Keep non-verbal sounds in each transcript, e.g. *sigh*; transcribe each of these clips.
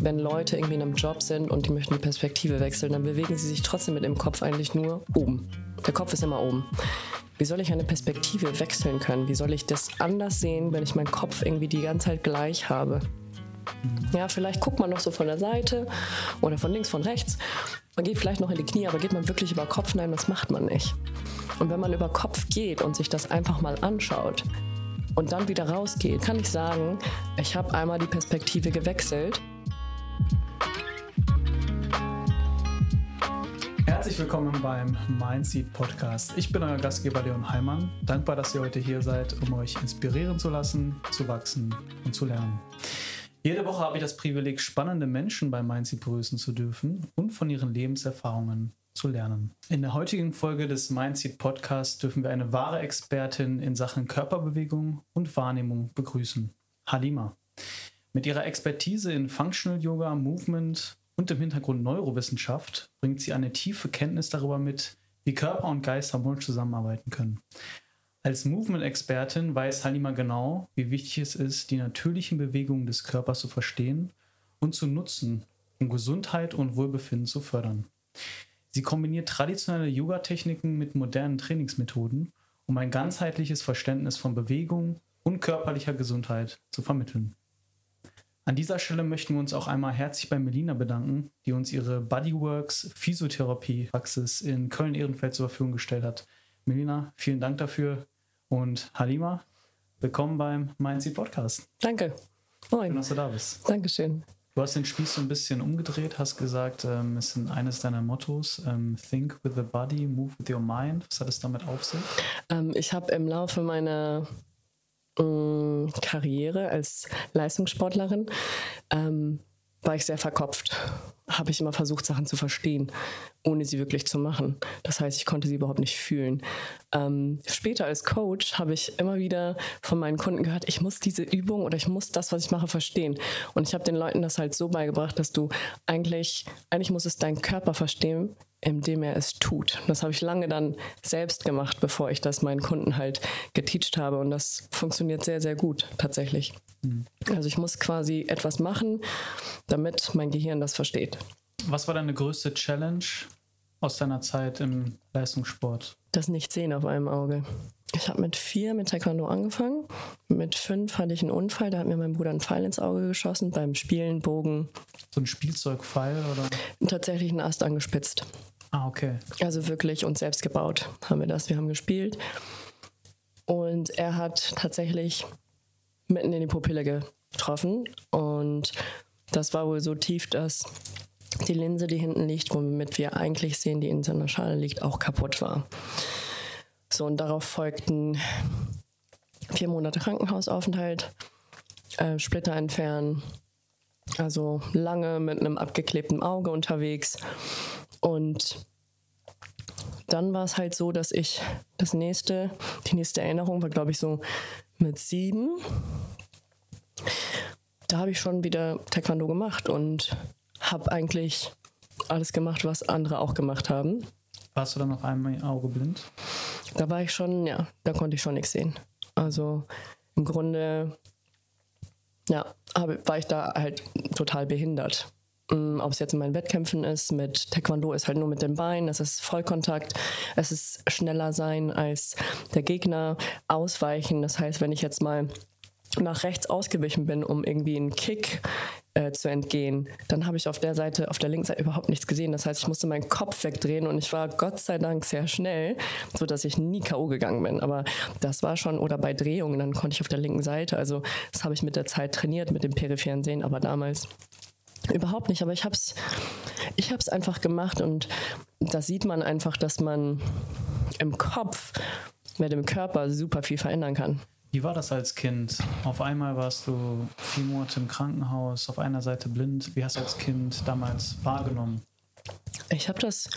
wenn Leute irgendwie in einem Job sind und die möchten die Perspektive wechseln, dann bewegen sie sich trotzdem mit dem Kopf eigentlich nur oben. Der Kopf ist immer oben. Wie soll ich eine Perspektive wechseln können? Wie soll ich das anders sehen, wenn ich meinen Kopf irgendwie die ganze Zeit gleich habe? Ja, vielleicht guckt man noch so von der Seite oder von links, von rechts. Man geht vielleicht noch in die Knie, aber geht man wirklich über Kopf? Nein, das macht man nicht. Und wenn man über Kopf geht und sich das einfach mal anschaut und dann wieder rausgeht, kann ich sagen, ich habe einmal die Perspektive gewechselt. Herzlich willkommen beim Mindseed Podcast. Ich bin euer Gastgeber Leon Heimann. Dankbar, dass ihr heute hier seid, um euch inspirieren zu lassen, zu wachsen und zu lernen. Jede Woche habe ich das Privileg, spannende Menschen beim Mindseed begrüßen zu dürfen und von ihren Lebenserfahrungen zu lernen. In der heutigen Folge des Mindseed Podcasts dürfen wir eine wahre Expertin in Sachen Körperbewegung und Wahrnehmung begrüßen. Halima. Mit ihrer Expertise in Functional Yoga, Movement und im Hintergrund Neurowissenschaft bringt sie eine tiefe Kenntnis darüber mit, wie Körper und Geist harmonisch zusammenarbeiten können. Als Movement-Expertin weiß Halima genau, wie wichtig es ist, die natürlichen Bewegungen des Körpers zu verstehen und zu nutzen, um Gesundheit und Wohlbefinden zu fördern. Sie kombiniert traditionelle Yoga-Techniken mit modernen Trainingsmethoden, um ein ganzheitliches Verständnis von Bewegung und körperlicher Gesundheit zu vermitteln. An dieser Stelle möchten wir uns auch einmal herzlich bei Melina bedanken, die uns ihre Bodyworks Physiotherapie-Praxis in Köln-Ehrenfeld zur Verfügung gestellt hat. Melina, vielen Dank dafür. Und Halima, willkommen beim Mindseed Podcast. Danke. Moin. Schön, dass du da bist. Dankeschön. Du hast den Spieß so ein bisschen umgedreht, hast gesagt, ähm, es ist eines deiner Mottos, ähm, Think with the body, move with your mind. Was hat es damit auf sich? Ähm, ich habe im Laufe meiner äh, Karriere als Leistungssportlerin ähm, war ich sehr verkopft. Habe ich immer versucht, Sachen zu verstehen, ohne sie wirklich zu machen. Das heißt, ich konnte sie überhaupt nicht fühlen. Ähm, später als Coach habe ich immer wieder von meinen Kunden gehört, ich muss diese Übung oder ich muss das, was ich mache, verstehen. Und ich habe den Leuten das halt so beigebracht, dass du eigentlich, eigentlich muss es deinen Körper verstehen, indem er es tut. Das habe ich lange dann selbst gemacht, bevor ich das meinen Kunden halt geteacht habe. Und das funktioniert sehr, sehr gut tatsächlich. Mhm. Also ich muss quasi etwas machen, damit mein Gehirn das versteht. Was war deine größte Challenge aus deiner Zeit im Leistungssport? Das Nicht-Sehen auf einem Auge. Ich habe mit vier mit Taekwondo angefangen. Mit fünf hatte ich einen Unfall, da hat mir mein Bruder einen Pfeil ins Auge geschossen beim Spielen, Bogen. So ein Spielzeugpfeil oder? Tatsächlich einen Ast angespitzt. Ah, okay. Also wirklich uns selbst gebaut haben wir das. Wir haben gespielt. Und er hat tatsächlich mitten in die Pupille getroffen. Und das war wohl so tief, dass die Linse, die hinten liegt, womit wir eigentlich sehen, die in seiner Schale liegt, auch kaputt war. So, und darauf folgten vier Monate Krankenhausaufenthalt, äh, Splitter entfernen, also lange mit einem abgeklebten Auge unterwegs. Und dann war es halt so, dass ich das nächste, die nächste Erinnerung war, glaube ich, so mit sieben. Da habe ich schon wieder Taekwondo gemacht und habe eigentlich alles gemacht, was andere auch gemacht haben. Warst du dann auf einmal Auge blind? Da war ich schon, ja, da konnte ich schon nichts sehen. Also im Grunde, ja, hab, war ich da halt total behindert. Mm, ob es jetzt in meinen Wettkämpfen ist, mit Taekwondo ist halt nur mit den Beinen, es ist Vollkontakt, es ist schneller sein als der Gegner, ausweichen. Das heißt, wenn ich jetzt mal nach rechts ausgewichen bin, um irgendwie einen Kick äh, zu entgehen, dann habe ich auf der Seite, auf der linken Seite überhaupt nichts gesehen. Das heißt, ich musste meinen Kopf wegdrehen und ich war Gott sei Dank sehr schnell, so dass ich nie K.O. gegangen bin. Aber das war schon, oder bei Drehungen, dann konnte ich auf der linken Seite. Also das habe ich mit der Zeit trainiert, mit dem peripheren Sehen, aber damals überhaupt nicht. Aber ich habe es ich hab's einfach gemacht und da sieht man einfach, dass man im Kopf mit dem Körper super viel verändern kann. Wie war das als Kind? Auf einmal warst du vier Monate im Krankenhaus, auf einer Seite blind. Wie hast du als Kind damals wahrgenommen? Ich habe das,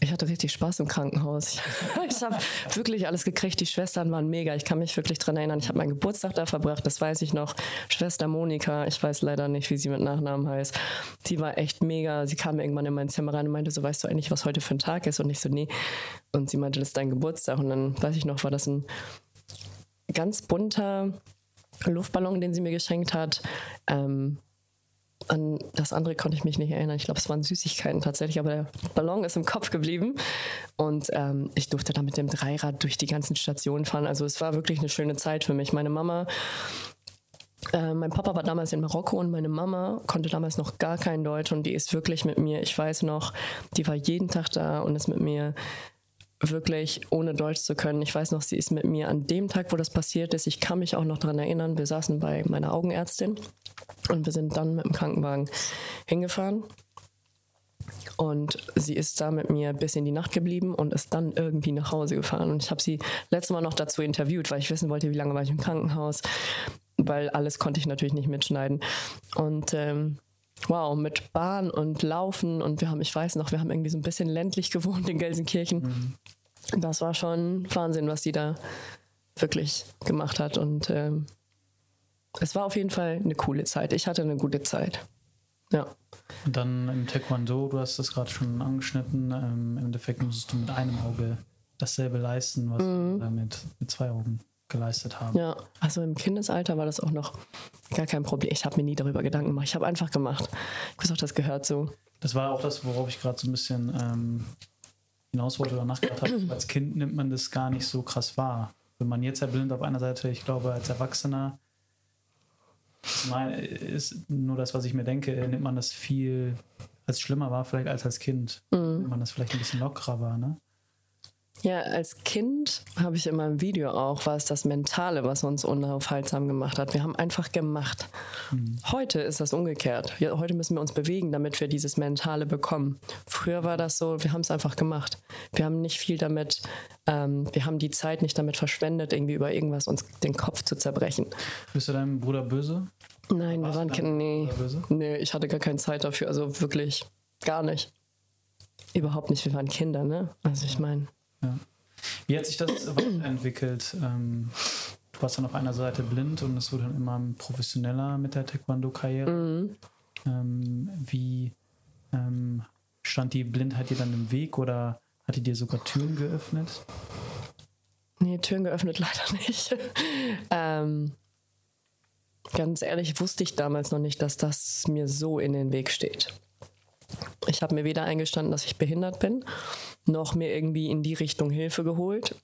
ich hatte richtig Spaß im Krankenhaus. *laughs* Ich habe wirklich alles gekriegt. Die Schwestern waren mega. Ich kann mich wirklich daran erinnern. Ich habe meinen Geburtstag da verbracht, das weiß ich noch. Schwester Monika, ich weiß leider nicht, wie sie mit Nachnamen heißt. Sie war echt mega. Sie kam irgendwann in mein Zimmer rein und meinte so, weißt du eigentlich, was heute für ein Tag ist? Und ich so, nee. Und sie meinte, das ist dein Geburtstag. Und dann weiß ich noch, war das ein ganz bunter Luftballon, den sie mir geschenkt hat. Ähm, an das andere konnte ich mich nicht erinnern. Ich glaube, es waren Süßigkeiten tatsächlich, aber der Ballon ist im Kopf geblieben. Und ähm, ich durfte da mit dem Dreirad durch die ganzen Stationen fahren. Also es war wirklich eine schöne Zeit für mich. Meine Mama äh, mein Papa war damals in Marokko und meine Mama konnte damals noch gar kein Deutsch und die ist wirklich mit mir, ich weiß noch, die war jeden Tag da und ist mit mir wirklich ohne Deutsch zu können. Ich weiß noch, sie ist mit mir an dem Tag, wo das passiert ist. Ich kann mich auch noch daran erinnern. Wir saßen bei meiner Augenärztin und wir sind dann mit dem Krankenwagen hingefahren. Und sie ist da mit mir bis in die Nacht geblieben und ist dann irgendwie nach Hause gefahren. Und ich habe sie letztes Mal noch dazu interviewt, weil ich wissen wollte, wie lange war ich im Krankenhaus. Weil alles konnte ich natürlich nicht mitschneiden. Und ähm, wow, mit Bahn und Laufen und wir haben, ich weiß noch, wir haben irgendwie so ein bisschen ländlich gewohnt in Gelsenkirchen. Mhm. Das war schon Wahnsinn, was sie da wirklich gemacht hat und ähm, es war auf jeden Fall eine coole Zeit. Ich hatte eine gute Zeit. Ja. Und dann im Taekwondo, du hast das gerade schon angeschnitten, ähm, im Endeffekt musstest du mit einem Auge dasselbe leisten, was mhm. du mit, mit zwei Augen geleistet haben. Ja, also im Kindesalter war das auch noch gar kein Problem. Ich habe mir nie darüber Gedanken gemacht. Ich habe einfach gemacht. Ich weiß auch, das gehört so. Das war auch das, worauf ich gerade so ein bisschen ähm, hinaus wollte oder nachgedacht habe. *clears throat* als Kind nimmt man das gar nicht so krass wahr. Wenn man jetzt erblind auf einer Seite, ich glaube, als Erwachsener ist nur das, was ich mir denke, nimmt man das viel als schlimmer war, vielleicht als als Kind. Mhm. Nimmt man das vielleicht ein bisschen lockerer war, ne? Ja, als Kind habe ich in meinem Video auch, war es das Mentale, was uns unaufhaltsam gemacht hat. Wir haben einfach gemacht. Mhm. Heute ist das umgekehrt. Ja, heute müssen wir uns bewegen, damit wir dieses Mentale bekommen. Früher war das so, wir haben es einfach gemacht. Wir haben nicht viel damit, ähm, wir haben die Zeit nicht damit verschwendet, irgendwie über irgendwas uns den Kopf zu zerbrechen. Bist du deinem Bruder böse? Nein, wir waren Kinder. Nee, nee, ich hatte gar keine Zeit dafür. Also wirklich gar nicht. Überhaupt nicht. Wir waren Kinder, ne? Also ich meine. Ja. Wie hat sich das *clears throat* weiterentwickelt? Ähm, du warst dann auf einer Seite blind und es wurde dann immer professioneller mit der Taekwondo-Karriere. Mhm. Ähm, wie ähm, stand die Blindheit dir dann im Weg oder hat die dir sogar Türen geöffnet? Nee, Türen geöffnet *laughs* leider nicht. *laughs* ähm, ganz ehrlich wusste ich damals noch nicht, dass das mir so in den Weg steht. Ich habe mir weder eingestanden, dass ich behindert bin, noch mir irgendwie in die Richtung Hilfe geholt.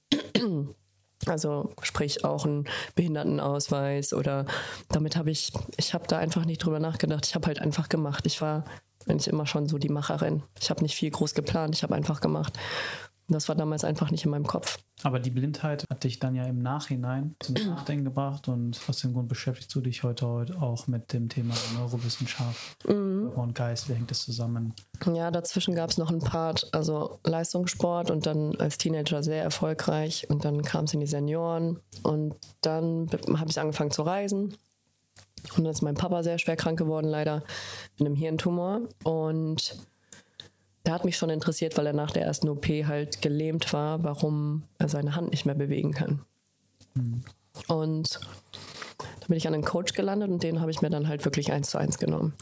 Also sprich auch einen Behindertenausweis oder damit habe ich, ich habe da einfach nicht drüber nachgedacht. Ich habe halt einfach gemacht. Ich war eigentlich immer schon so die Macherin. Ich habe nicht viel groß geplant, ich habe einfach gemacht. Das war damals einfach nicht in meinem Kopf. Aber die Blindheit hat dich dann ja im Nachhinein zum Nachdenken gebracht und aus dem Grund beschäftigst du dich heute, heute auch mit dem Thema Neurowissenschaft mhm. und Geist. Wie hängt das zusammen? Ja, dazwischen gab es noch einen Part, also Leistungssport und dann als Teenager sehr erfolgreich und dann kam es in die Senioren und dann habe ich angefangen zu reisen. Und dann ist mein Papa sehr schwer krank geworden, leider mit einem Hirntumor. Und der hat mich schon interessiert, weil er nach der ersten OP halt gelähmt war, warum er seine Hand nicht mehr bewegen kann. Mhm. Und da bin ich an einen Coach gelandet und den habe ich mir dann halt wirklich eins zu eins genommen.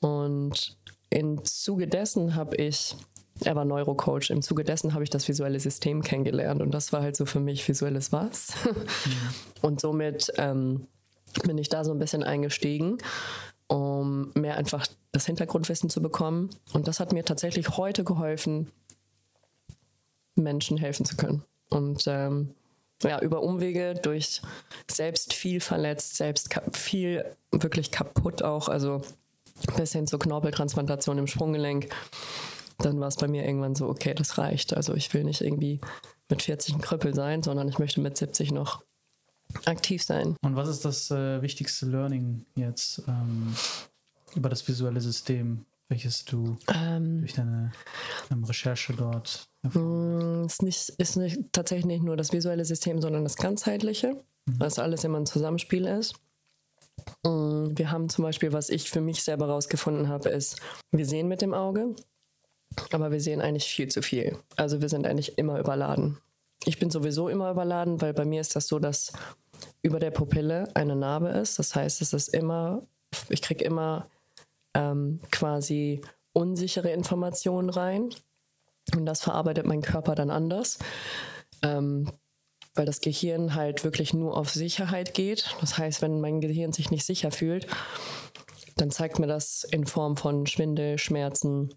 Und im Zuge dessen habe ich, er war Neurocoach, im Zuge dessen habe ich das visuelle System kennengelernt und das war halt so für mich visuelles Was. Mhm. *laughs* Und somit ähm, bin ich da so ein bisschen eingestiegen um mehr einfach das Hintergrundwissen zu bekommen. Und das hat mir tatsächlich heute geholfen, Menschen helfen zu können. Und ähm, ja, über Umwege, durch selbst viel verletzt, selbst viel wirklich kaputt auch, also bis hin zur Knorpeltransplantation im Sprunggelenk. Dann war es bei mir irgendwann so, okay, das reicht. Also ich will nicht irgendwie mit 40 ein Krüppel sein, sondern ich möchte mit 70 noch aktiv sein. Und was ist das äh, wichtigste Learning jetzt ähm, über das visuelle System, welches du ähm, durch deine ähm, Recherche dort mm, ist nicht, ist nicht tatsächlich nicht nur das visuelle System, sondern das ganzheitliche, mhm. was alles immer ein Zusammenspiel ist. Mm, wir haben zum Beispiel, was ich für mich selber herausgefunden habe, ist, wir sehen mit dem Auge, aber wir sehen eigentlich viel zu viel. Also wir sind eigentlich immer überladen. Ich bin sowieso immer überladen, weil bei mir ist das so, dass über der Pupille eine Narbe ist. Das heißt, es ist immer, ich kriege immer ähm, quasi unsichere Informationen rein. Und das verarbeitet mein Körper dann anders. Ähm, weil das Gehirn halt wirklich nur auf Sicherheit geht. Das heißt, wenn mein Gehirn sich nicht sicher fühlt, dann zeigt mir das in Form von Schwindel, Schmerzen,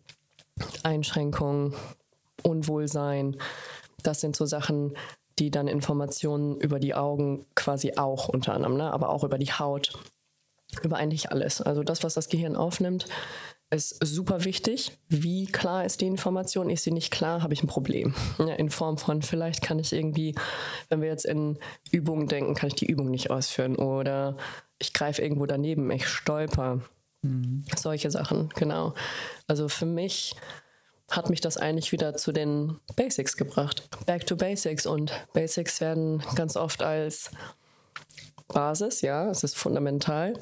Einschränkungen, Unwohlsein. Das sind so Sachen, die dann Informationen über die Augen quasi auch unter anderem, ne? aber auch über die Haut, über eigentlich alles. Also das, was das Gehirn aufnimmt, ist super wichtig. Wie klar ist die Information? Ist sie nicht klar, habe ich ein Problem. Ja, in Form von, vielleicht kann ich irgendwie, wenn wir jetzt in Übungen denken, kann ich die Übung nicht ausführen. Oder ich greife irgendwo daneben, ich stolper. Mhm. Solche Sachen, genau. Also für mich hat mich das eigentlich wieder zu den Basics gebracht. Back to Basics. Und Basics werden ganz oft als Basis, ja, es ist fundamental.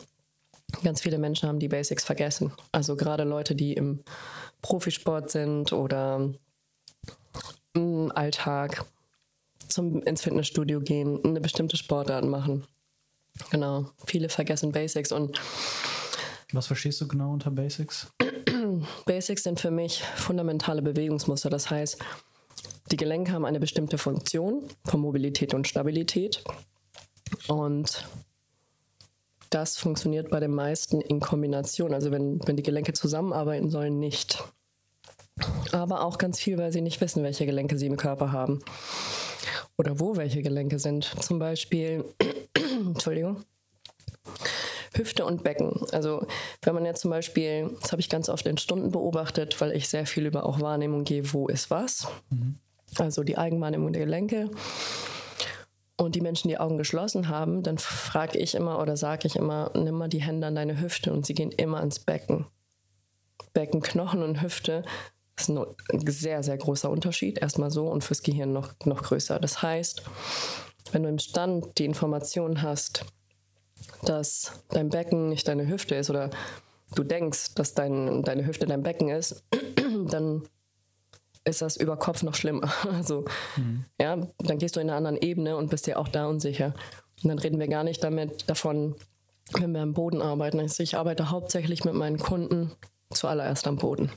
Ganz viele Menschen haben die Basics vergessen. Also gerade Leute, die im Profisport sind oder im Alltag zum, ins Fitnessstudio gehen, eine bestimmte Sportart machen. Genau, viele vergessen Basics und was verstehst du genau unter Basics? Basics sind für mich fundamentale Bewegungsmuster. Das heißt, die Gelenke haben eine bestimmte Funktion von Mobilität und Stabilität. Und das funktioniert bei den meisten in Kombination. Also wenn, wenn die Gelenke zusammenarbeiten sollen, nicht. Aber auch ganz viel, weil sie nicht wissen, welche Gelenke sie im Körper haben. Oder wo welche Gelenke sind. Zum Beispiel, *clears throat* Entschuldigung, Hüfte und Becken. Also wenn man jetzt zum Beispiel, das habe ich ganz oft in Stunden beobachtet, weil ich sehr viel über auch Wahrnehmung gehe, wo ist was. Mhm. Also die Eigenwahrnehmung der Gelenke. Und die Menschen, die Augen geschlossen haben, dann frage ich immer oder sage ich immer, nimm mal die Hände an deine Hüfte und sie gehen immer ans Becken. Becken, Knochen und Hüfte ist ein sehr, sehr großer Unterschied. Erstmal so und fürs Gehirn noch, noch größer. Das heißt, wenn du im Stand die Information hast, dass dein Becken nicht deine Hüfte ist oder du denkst, dass dein, deine Hüfte dein Becken ist, *clears throat* dann ist das über Kopf noch schlimmer. *laughs* Also, mhm. ja, dann gehst du in einer anderen Ebene und bist dir auch da unsicher. Und dann reden wir gar nicht damit davon, wenn wir am Boden arbeiten. Also ich arbeite hauptsächlich mit meinen Kunden zuallererst am Boden.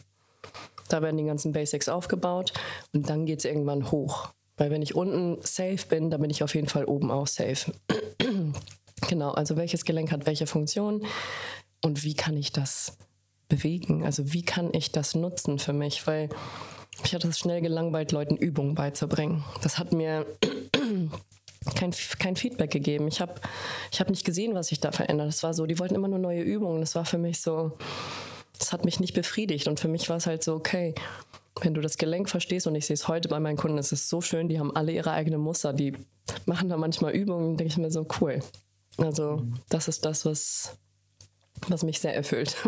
Da werden die ganzen Basics aufgebaut und dann geht es irgendwann hoch. Weil wenn ich unten safe bin, dann bin ich auf jeden Fall oben auch safe. *clears throat* Genau, also welches Gelenk hat welche Funktion und wie kann ich das bewegen? Also wie kann ich das nutzen für mich? Weil ich hatte es schnell gelangweilt, Leuten Übungen beizubringen. Das hat mir *clears throat* kein, kein Feedback gegeben. Ich habe ich hab nicht gesehen, was sich da verändert. Es war so, die wollten immer nur neue Übungen. Das war für mich so, das hat mich nicht befriedigt. Und für mich war es halt so, okay, wenn du das Gelenk verstehst, und ich sehe es heute bei meinen Kunden, es ist so schön, die haben alle ihre eigenen Muster, die machen da manchmal Übungen, denke ich mir so, cool. Also das ist das, was, was mich sehr erfüllt. *laughs*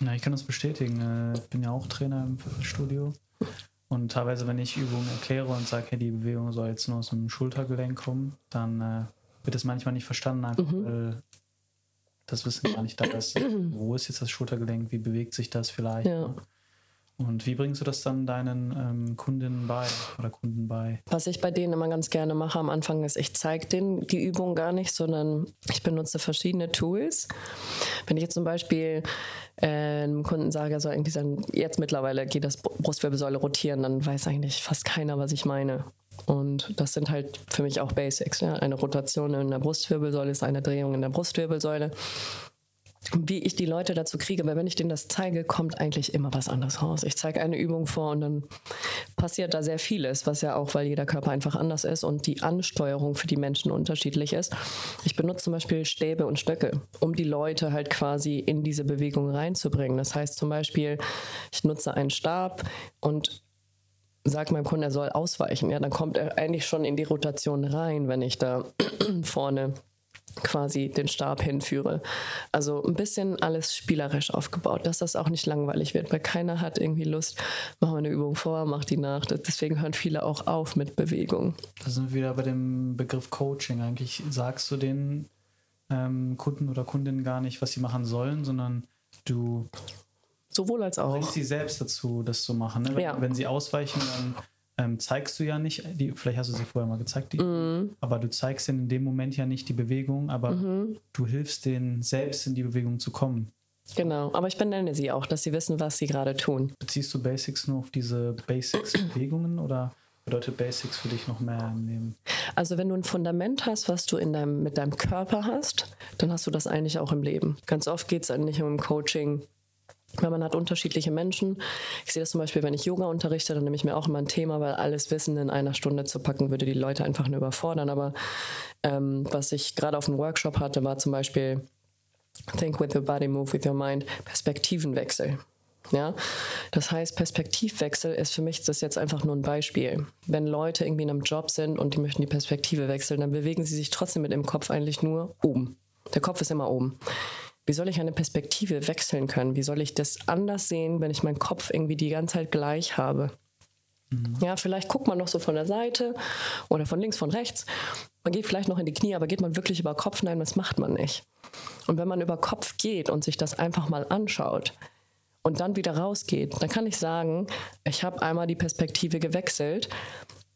Ja, ich kann das bestätigen. Ich bin ja auch Trainer im Studio. Und teilweise, wenn ich Übungen erkläre und sage, hey, die Bewegung soll jetzt nur aus dem Schultergelenk kommen, dann äh, wird es manchmal nicht verstanden, einfach mhm. weil das Wissen gar nicht da ist. *clears throat* Wo ist jetzt das Schultergelenk? Wie bewegt sich das vielleicht? Ja. Und wie bringst du das dann deinen ähm, Kundinnen bei oder Kunden bei? Was ich bei denen immer ganz gerne mache am Anfang ist, ich zeige denen die Übung gar nicht, sondern ich benutze verschiedene Tools. Wenn ich jetzt zum Beispiel äh, einem Kunden sage, er soll irgendwie sagen, jetzt mittlerweile geht das Brustwirbelsäule rotieren, dann weiß eigentlich fast keiner, was ich meine. Und das sind halt für mich auch Basics. Ja? Eine Rotation in der Brustwirbelsäule ist eine Drehung in der Brustwirbelsäule wie ich die Leute dazu kriege, weil wenn ich denen das zeige, kommt eigentlich immer was anderes raus. Ich zeige eine Übung vor und dann passiert da sehr vieles, was ja auch, weil jeder Körper einfach anders ist und die Ansteuerung für die Menschen unterschiedlich ist. Ich benutze zum Beispiel Stäbe und Stöcke, um die Leute halt quasi in diese Bewegung reinzubringen. Das heißt zum Beispiel, ich nutze einen Stab und sage meinem Kunden, er soll ausweichen. Ja, dann kommt er eigentlich schon in die Rotation rein, wenn ich da *clears throat* vorne quasi den Stab hinführe. Also ein bisschen alles spielerisch aufgebaut, dass das auch nicht langweilig wird, weil keiner hat irgendwie Lust, machen wir eine Übung vor, mach die nach. Deswegen hören viele auch auf mit Bewegung. Da sind wir wieder bei dem Begriff Coaching. Eigentlich sagst du den ähm, Kunden oder Kundinnen gar nicht, was sie machen sollen, sondern du sowohl als auch bringst sie selbst dazu, das zu machen. Ne? Wenn, ja. wenn sie ausweichen, dann ähm, zeigst du ja nicht, die, vielleicht hast du sie vorher mal gezeigt, die, mhm. aber du zeigst ihnen in dem Moment ja nicht die Bewegung, aber mhm. du hilfst denen selbst in die Bewegung zu kommen. Genau, aber ich benenne sie auch, dass sie wissen, was sie gerade tun. Beziehst du Basics nur auf diese Basics-Bewegungen *clears throat* oder bedeutet Basics für dich noch mehr im Leben? Also wenn du ein Fundament hast, was du in deinem, mit deinem Körper hast, dann hast du das eigentlich auch im Leben. Ganz oft geht es eigentlich um Coaching, weil man hat unterschiedliche Menschen. Ich sehe das zum Beispiel, wenn ich Yoga unterrichte, dann nehme ich mir auch immer ein Thema, weil alles Wissen in einer Stunde zu packen, würde die Leute einfach nur überfordern. Aber ähm, was ich gerade auf dem Workshop hatte, war zum Beispiel Think with your body, move with your mind, Perspektivenwechsel. Ja, das heißt, Perspektivwechsel ist für mich das jetzt einfach nur ein Beispiel. Wenn Leute irgendwie in einem Job sind und die möchten die Perspektive wechseln, dann bewegen sie sich trotzdem mit dem Kopf eigentlich nur oben. Der Kopf ist immer oben. Wie soll ich eine Perspektive wechseln können? Wie soll ich das anders sehen, wenn ich meinen Kopf irgendwie die ganze Zeit gleich habe? Mhm. Ja, vielleicht guckt man noch so von der Seite oder von links, von rechts. Man geht vielleicht noch in die Knie, aber geht man wirklich über Kopf? Nein, das macht man nicht. Und wenn man über Kopf geht und sich das einfach mal anschaut, und dann wieder rausgeht, dann kann ich sagen, ich habe einmal die Perspektive gewechselt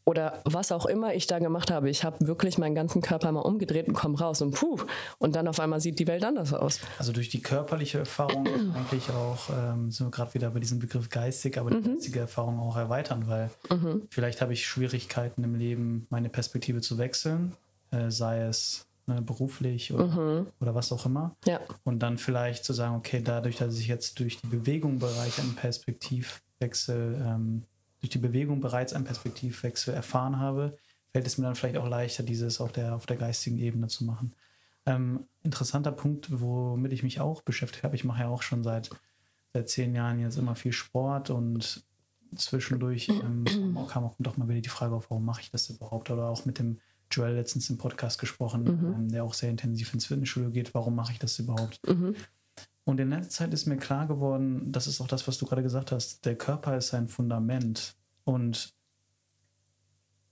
oder was auch immer ich da gemacht habe. Ich habe wirklich meinen ganzen Körper mal umgedreht und komme raus und puh. Und dann auf einmal sieht die Welt anders aus. Also durch die körperliche Erfahrung *clears throat* eigentlich auch, ähm, sind wir gerade wieder bei diesem Begriff geistig, aber die mhm. geistige Erfahrung auch erweitern, weil mhm. vielleicht habe ich Schwierigkeiten im Leben, meine Perspektive zu wechseln, äh, sei es ne, beruflich oder, mhm. oder was auch immer. Ja. Und dann vielleicht zu sagen, okay, dadurch, dass ich jetzt durch die Bewegung bereits einen Perspektivwechsel, ähm, durch die Bewegung bereits einen Perspektivwechsel erfahren habe, fällt es mir dann vielleicht auch leichter, dieses auf der, auf der geistigen Ebene zu machen. Ähm, interessanter Punkt, womit ich mich auch beschäftigt habe. Ich mache ja auch schon seit, seit zehn Jahren jetzt immer viel Sport und zwischendurch ähm, kam auch doch mal wieder die Frage auf, warum mache ich das überhaupt? Oder auch mit dem Joel letztens im Podcast gesprochen, mhm. ähm, der auch sehr intensiv ins Fitnessstudio geht. Warum mache ich das überhaupt? Mhm. Und in letzter Zeit ist mir klar geworden, das ist auch das, was du gerade gesagt hast, der Körper ist ein Fundament. Und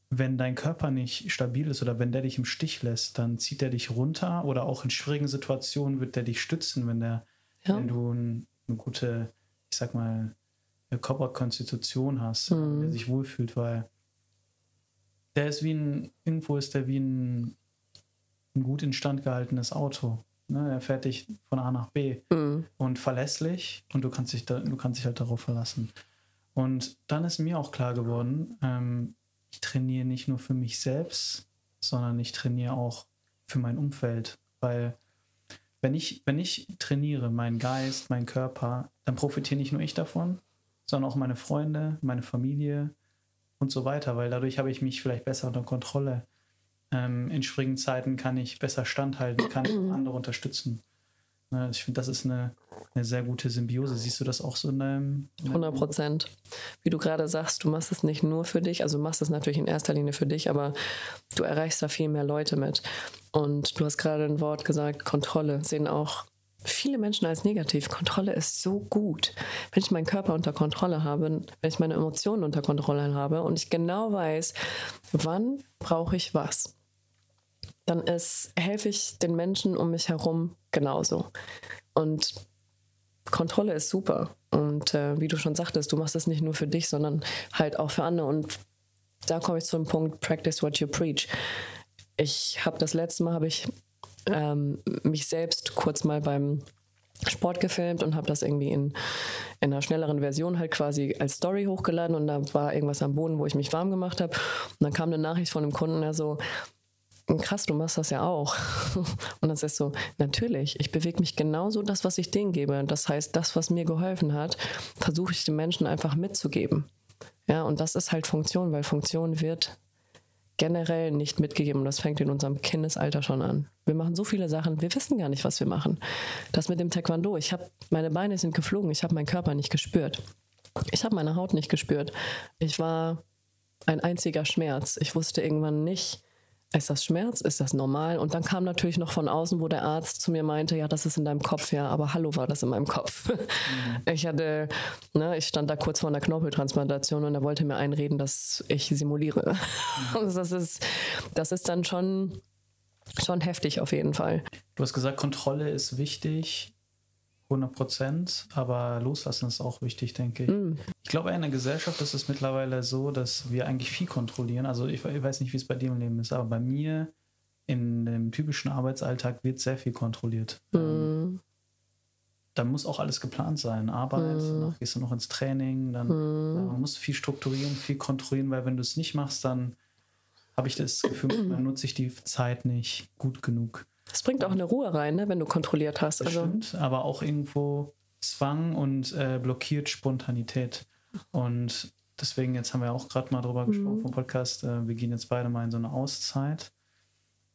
wenn dein Körper nicht stabil ist oder wenn der dich im Stich lässt, dann zieht er dich runter oder auch in schwierigen Situationen wird der dich stützen, wenn der, ja. wenn du ein, eine gute, ich sag mal, Körperkonstitution hast, mhm. der sich wohlfühlt, weil der ist wie ein, irgendwo ist der wie ein, ein gut instand gehaltenes Auto. Ne? Er fährt dich von A nach B mhm. und verlässlich und du kannst dich da, du kannst dich halt darauf verlassen. Und dann ist mir auch klar geworden, ähm, ich trainiere nicht nur für mich selbst, sondern ich trainiere auch für mein Umfeld. Weil wenn ich, wenn ich trainiere, meinen Geist, meinen Körper, dann profitiere nicht nur ich davon, sondern auch meine Freunde, meine Familie, und so weiter, weil dadurch habe ich mich vielleicht besser unter Kontrolle. Ähm, in schwierigen Zeiten kann ich besser standhalten, kann *clears throat* andere unterstützen. Ne, ich finde, das ist eine, eine sehr gute Symbiose. Siehst du das auch so in deinem? 100 Prozent. Wie du gerade sagst, du machst es nicht nur für dich, also du machst es natürlich in erster Linie für dich, aber du erreichst da viel mehr Leute mit. Und du hast gerade ein Wort gesagt, Kontrolle, sehen auch viele Menschen als negativ. Kontrolle ist so gut. Wenn ich meinen Körper unter Kontrolle habe, wenn ich meine Emotionen unter Kontrolle habe und ich genau weiß, wann brauche ich was, dann ist, helfe ich den Menschen um mich herum genauso. Und Kontrolle ist super. Und äh, wie du schon sagtest, du machst das nicht nur für dich, sondern halt auch für andere. Und da komme ich zum Punkt, practice what you preach. Ich habe das letzte Mal, habe ich ähm, mich selbst kurz mal beim Sport gefilmt und habe das irgendwie in, in einer schnelleren Version halt quasi als Story hochgeladen und da war irgendwas am Boden, wo ich mich warm gemacht habe. Und dann kam eine Nachricht von einem Kunden, der so, krass, du machst das ja auch. *laughs* Und das ist so, natürlich, ich bewege mich genauso das, was ich denen gebe. Das heißt, das, was mir geholfen hat, versuche ich den Menschen einfach mitzugeben. Ja, und das ist halt Funktion, weil Funktion wird generell nicht mitgegeben. Und das fängt in unserem Kindesalter schon an. Wir machen so viele Sachen, wir wissen gar nicht, was wir machen. Das mit dem Taekwondo, ich habe meine Beine sind geflogen, ich habe meinen Körper nicht gespürt. Ich habe meine Haut nicht gespürt. Ich war ein einziger Schmerz. Ich wusste irgendwann nicht, ist das Schmerz? Ist das normal? Und dann kam natürlich noch von außen, wo der Arzt zu mir meinte, ja, das ist in deinem Kopf, ja, aber hallo war das in meinem Kopf. *laughs* Mhm. Ich hatte, ne, ich stand da kurz vor einer Knorpeltransplantation und er wollte mir einreden, dass ich simuliere. Mhm. *laughs* Also das ist, das ist dann schon, schon heftig auf jeden Fall. Du hast gesagt, Kontrolle ist wichtig. 100 Prozent, aber loslassen ist auch wichtig, denke ich. Mm. Ich glaube, in der Gesellschaft ist es mittlerweile so, dass wir eigentlich viel kontrollieren. Also ich, ich weiß nicht, wie es bei dir im Leben ist, aber bei mir in dem typischen Arbeitsalltag wird sehr viel kontrolliert. Mm. da muss auch alles geplant sein. Arbeit, Mhm. danach gehst du noch ins Training, dann ja, man muss viel strukturieren, viel kontrollieren, weil wenn du es nicht machst, dann habe ich das Gefühl, *clears throat* dann nutze ich die Zeit nicht gut genug. Es bringt auch eine Ruhe rein, ne, wenn du kontrolliert hast. Das Also, stimmt, aber auch irgendwo Zwang und äh, blockiert Spontanität. Und deswegen, jetzt haben wir auch gerade mal drüber gesprochen vom Podcast, äh, wir gehen jetzt beide mal in so eine Auszeit.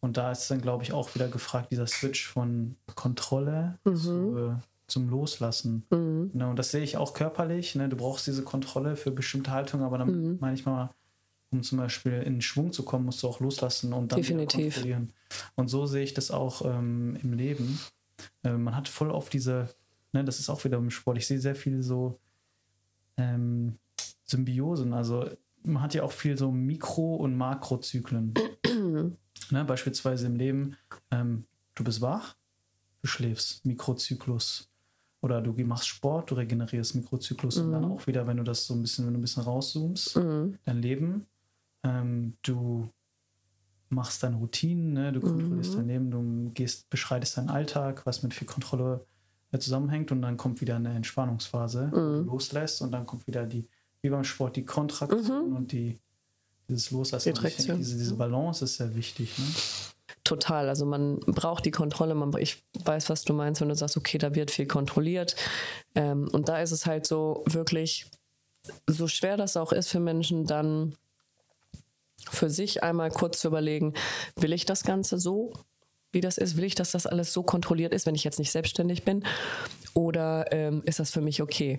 Und da ist dann, glaube ich, auch wieder gefragt, dieser Switch von Kontrolle zu, äh, zum Loslassen. mhm. Ne, und das sehe ich auch körperlich. Ne? Du brauchst diese Kontrolle für bestimmte Haltungen, aber dann manchmal, um zum Beispiel in Schwung zu kommen, musst du auch loslassen und dann wieder Definitiv. kontrollieren. Und so sehe ich das auch ähm, im Leben. Äh, man hat voll auf diese, ne, das ist auch wieder im Sport. Ich sehe sehr viel so ähm, Symbiosen. Also man hat ja auch viel so Mikro- und Makrozyklen. *clears throat* ne, beispielsweise im Leben, ähm, du bist wach, du schläfst, Mikrozyklus. Oder du machst Sport, du regenerierst Mikrozyklus und dann auch wieder, wenn du das so ein bisschen, wenn du ein bisschen rauszoomst, Mhm. dein Leben, ähm, du machst deine Routinen, ne? du kontrollierst dein Leben, du gehst, beschreitest deinen Alltag, was mit viel Kontrolle äh, zusammenhängt und dann kommt wieder eine Entspannungsphase, du loslässt und dann kommt wieder die, wie beim Sport, die Kontraktion und die dieses Loslassen. Die denke, diese, diese Balance ist sehr wichtig. Ne? Total. Also man braucht die Kontrolle. Man, ich weiß, was du meinst, wenn du sagst, okay, da wird viel kontrolliert. Ähm, und da ist es halt so wirklich, so schwer das auch ist für Menschen, dann für sich einmal kurz zu überlegen, will ich das Ganze so, wie das ist? Will ich, dass das alles so kontrolliert ist, wenn ich jetzt nicht selbstständig bin? Oder ähm, ist das für mich okay?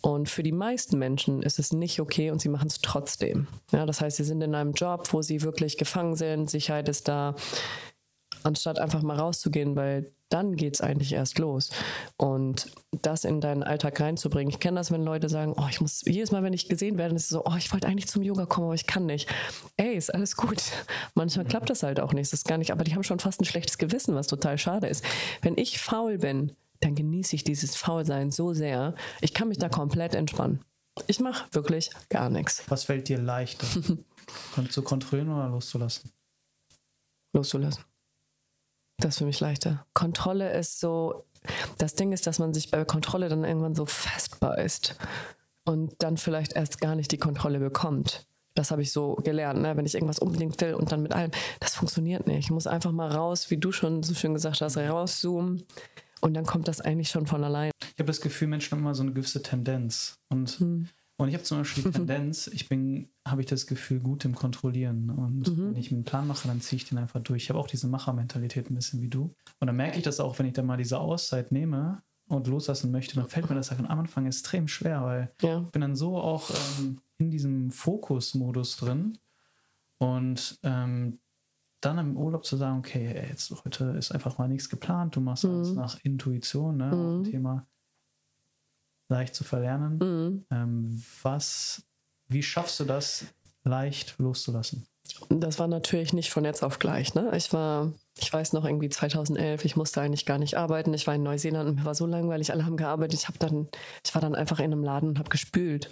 Und für die meisten Menschen ist es nicht okay und sie machen es trotzdem. Ja, das heißt, sie sind in einem Job, wo sie wirklich gefangen sind, Sicherheit ist da, anstatt einfach mal rauszugehen, weil dann geht es eigentlich erst los. Und das in deinen Alltag reinzubringen. Ich kenne das, wenn Leute sagen, oh, ich muss, jedes Mal, wenn ich gesehen werde, ist es so, oh, ich wollte eigentlich zum Yoga kommen, aber ich kann nicht. Ey, ist alles gut. *laughs* Manchmal klappt das halt auch nicht. Das ist gar nicht, aber die haben schon fast ein schlechtes Gewissen, was total schade ist. Wenn ich faul bin, dann genieße ich dieses Faulsein so sehr. Ich kann mich da komplett entspannen. Ich mache wirklich gar nichts. Was fällt dir leichter? *laughs* Zu kontrollieren oder loszulassen? loszulassen. Das ist für mich leichter. Kontrolle ist so, das Ding ist, dass man sich bei Kontrolle dann irgendwann so festbeißt und dann vielleicht erst gar nicht die Kontrolle bekommt. Das habe ich so gelernt, ne? wenn ich irgendwas unbedingt will und dann mit allem, das funktioniert nicht. Ich muss einfach mal raus, wie du schon so schön gesagt hast, rauszoomen und dann kommt das eigentlich schon von allein. Ich habe das Gefühl, Menschen haben immer so eine gewisse Tendenz. Und, und ich habe zum Beispiel die *laughs* Tendenz, ich bin, habe ich das Gefühl, gut im Kontrollieren. Und wenn ich einen Plan mache, dann ziehe ich den einfach durch. Ich habe auch diese Machermentalität ein bisschen wie du. Und dann merke ich das auch, wenn ich dann mal diese Auszeit nehme und loslassen möchte, dann fällt mir das am Anfang extrem schwer, weil Ja. ich bin dann so auch ähm, in diesem Fokusmodus drin. Und ähm, dann im Urlaub zu sagen, okay, jetzt heute ist einfach mal nichts geplant, du machst alles nach Intuition, ne? Ein Thema leicht zu verlernen. Mhm. Ähm, was, wie schaffst du das, leicht loszulassen? Das war natürlich nicht von jetzt auf gleich. Ne? Ich war, ich weiß noch irgendwie 2011, ich musste eigentlich gar nicht arbeiten. Ich war in Neuseeland und mir war so langweilig, alle haben gearbeitet. Ich, hab dann, ich war dann einfach in einem Laden und habe gespült,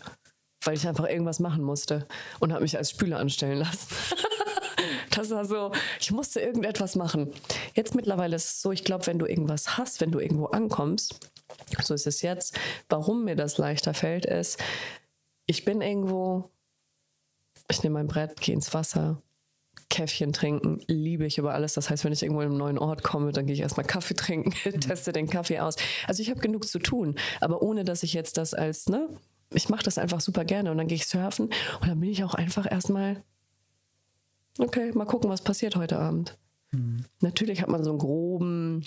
weil ich einfach irgendwas machen musste und habe mich als Spüler anstellen lassen. *laughs* das war so, ich musste irgendetwas machen. Jetzt mittlerweile ist es so, ich glaube, wenn du irgendwas hast, wenn du irgendwo ankommst, so ist es jetzt, warum mir das leichter fällt, ist, ich bin irgendwo, ich nehme mein Brett, gehe ins Wasser, Käffchen trinken, liebe ich über alles. Das heißt, wenn ich irgendwo in einen neuen Ort komme, dann gehe ich erstmal Kaffee trinken, *laughs* teste den Kaffee aus. Also ich habe genug zu tun, aber ohne dass ich jetzt das als, ne, ich mache das einfach super gerne und dann gehe ich surfen und dann bin ich auch einfach erstmal, okay, mal gucken, was passiert heute Abend. Natürlich hat man so einen groben,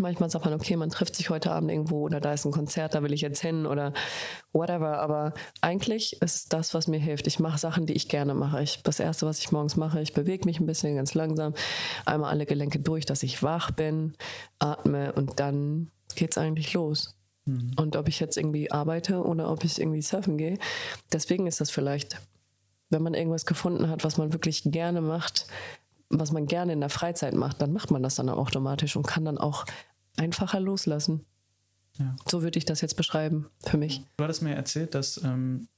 manchmal sagt man, okay, man trifft sich heute Abend irgendwo oder da ist ein Konzert, da will ich jetzt hin oder whatever. Aber eigentlich ist es das, was mir hilft. Ich mache Sachen, die ich gerne mache. Ich, das Erste, was ich morgens mache, ich bewege mich ein bisschen ganz langsam, einmal alle Gelenke durch, dass ich wach bin, atme und dann geht's eigentlich los. Und ob ich jetzt irgendwie arbeite oder ob ich irgendwie surfen gehe, deswegen ist das vielleicht, wenn man irgendwas gefunden hat, was man wirklich gerne macht, was man gerne in der Freizeit macht, dann macht man das dann auch automatisch und kann dann auch einfacher loslassen. Ja. So würde ich das jetzt beschreiben für mich. Du hattest mir erzählt, dass ähm,